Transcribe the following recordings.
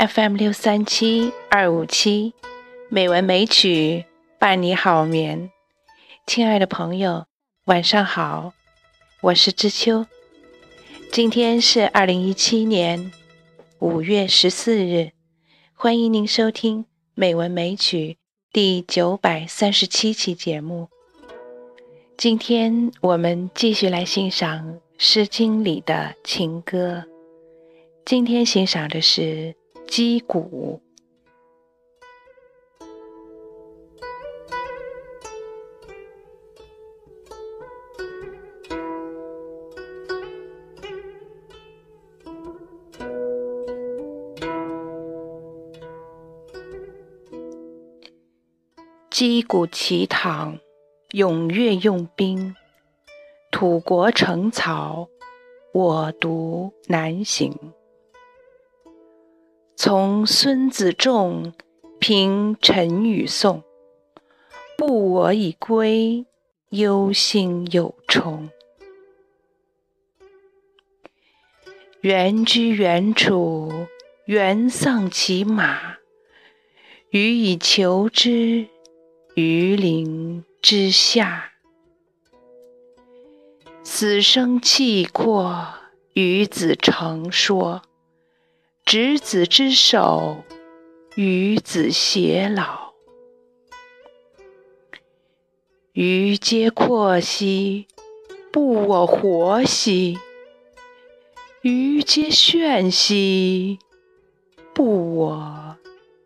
FM 六三七二五七，美文美曲伴你好眠。亲爱的朋友，晚上好，我是知秋。今天是二零一七年五月十四日，欢迎您收听《美文美曲》第九百三十七期节目。今天我们继续来欣赏《诗经》里的情歌。今天欣赏的是。击鼓，击鼓齐堂，踊跃用兵，土国城草，我独南行。从孙子仲评陈与宋，不我已归，忧心有忡。原居原处，原丧其马，予以求之，于林之下。死生契阔，与子成说。执子之手，与子偕老。余皆阔兮，不我活兮；余皆炫兮，不我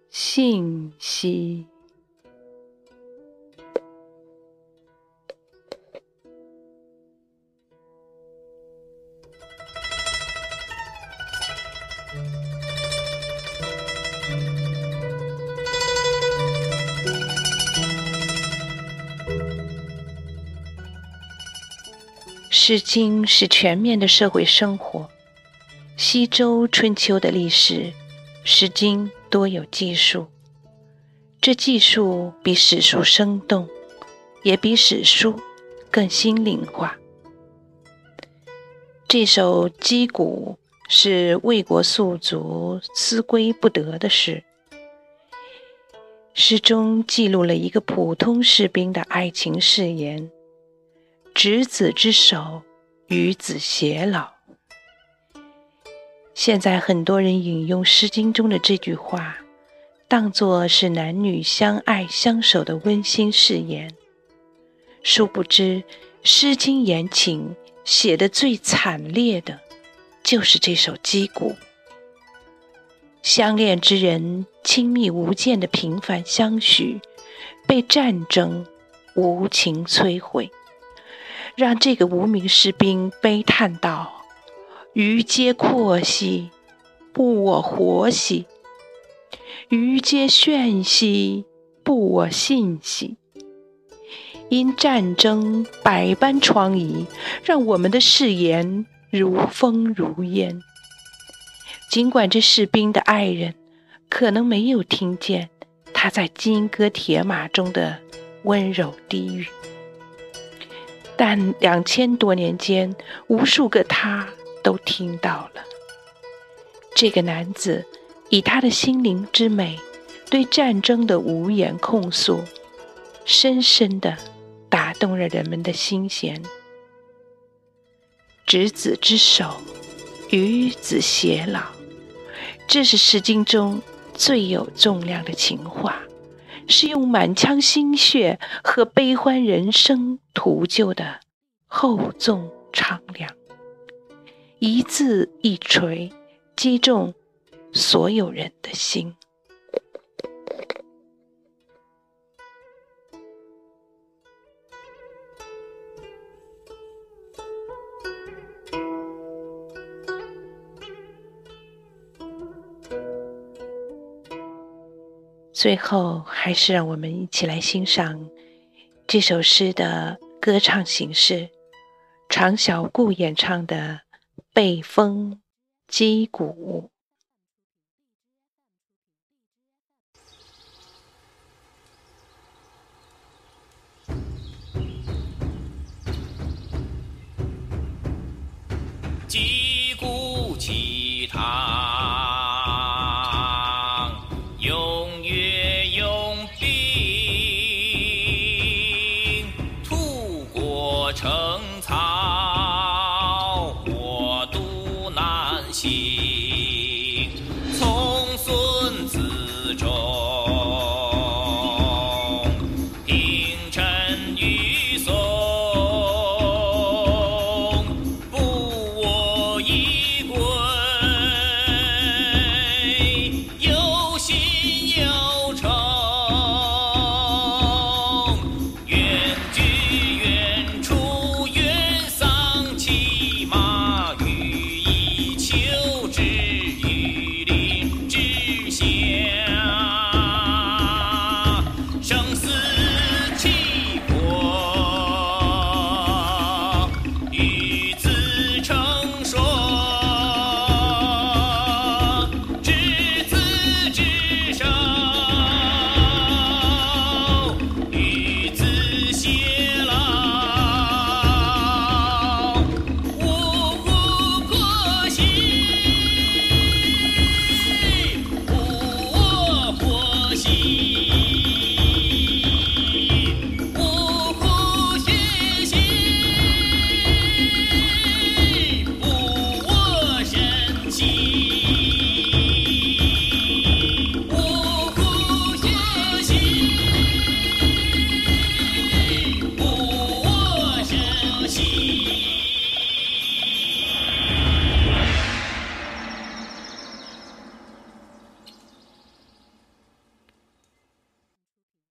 信兮。《诗经》是全面的社会生活。西周春秋的历史，《诗经》多有记述。这记述比史书生动，也比史书更心灵化。这首击鼓是魏国宿卒思归不得的诗。诗中记录了一个普通士兵的爱情誓言。执子之手，与子偕老。现在很多人引用《诗经》中的这句话，当作是男女相爱相守的温馨誓言。殊不知，《诗经》言情写的最惨烈的，就是这首击鼓。相恋之人亲密无间的平凡相许，被战争无情摧毁。让这个无名士兵悲叹道：“余皆阔兮，不我活兮；余皆炫兮，不我信兮。因战争百般疮痍，让我们的誓言如风如烟。尽管这士兵的爱人可能没有听见他在金戈铁马中的温柔低语。”但两千多年间，无数个他都听到了。这个男子以他的心灵之美，对战争的无言控诉，深深的打动了人们的心弦。执子之手，与子偕老，这是《诗经》中最有重量的情话。是用满腔心血和悲欢人生图就的厚重苍凉，一字一锤，击中所有人的心。最后，还是让我们一起来欣赏这首诗的歌唱形式——常小顾演唱的《被风击鼓》。击 you.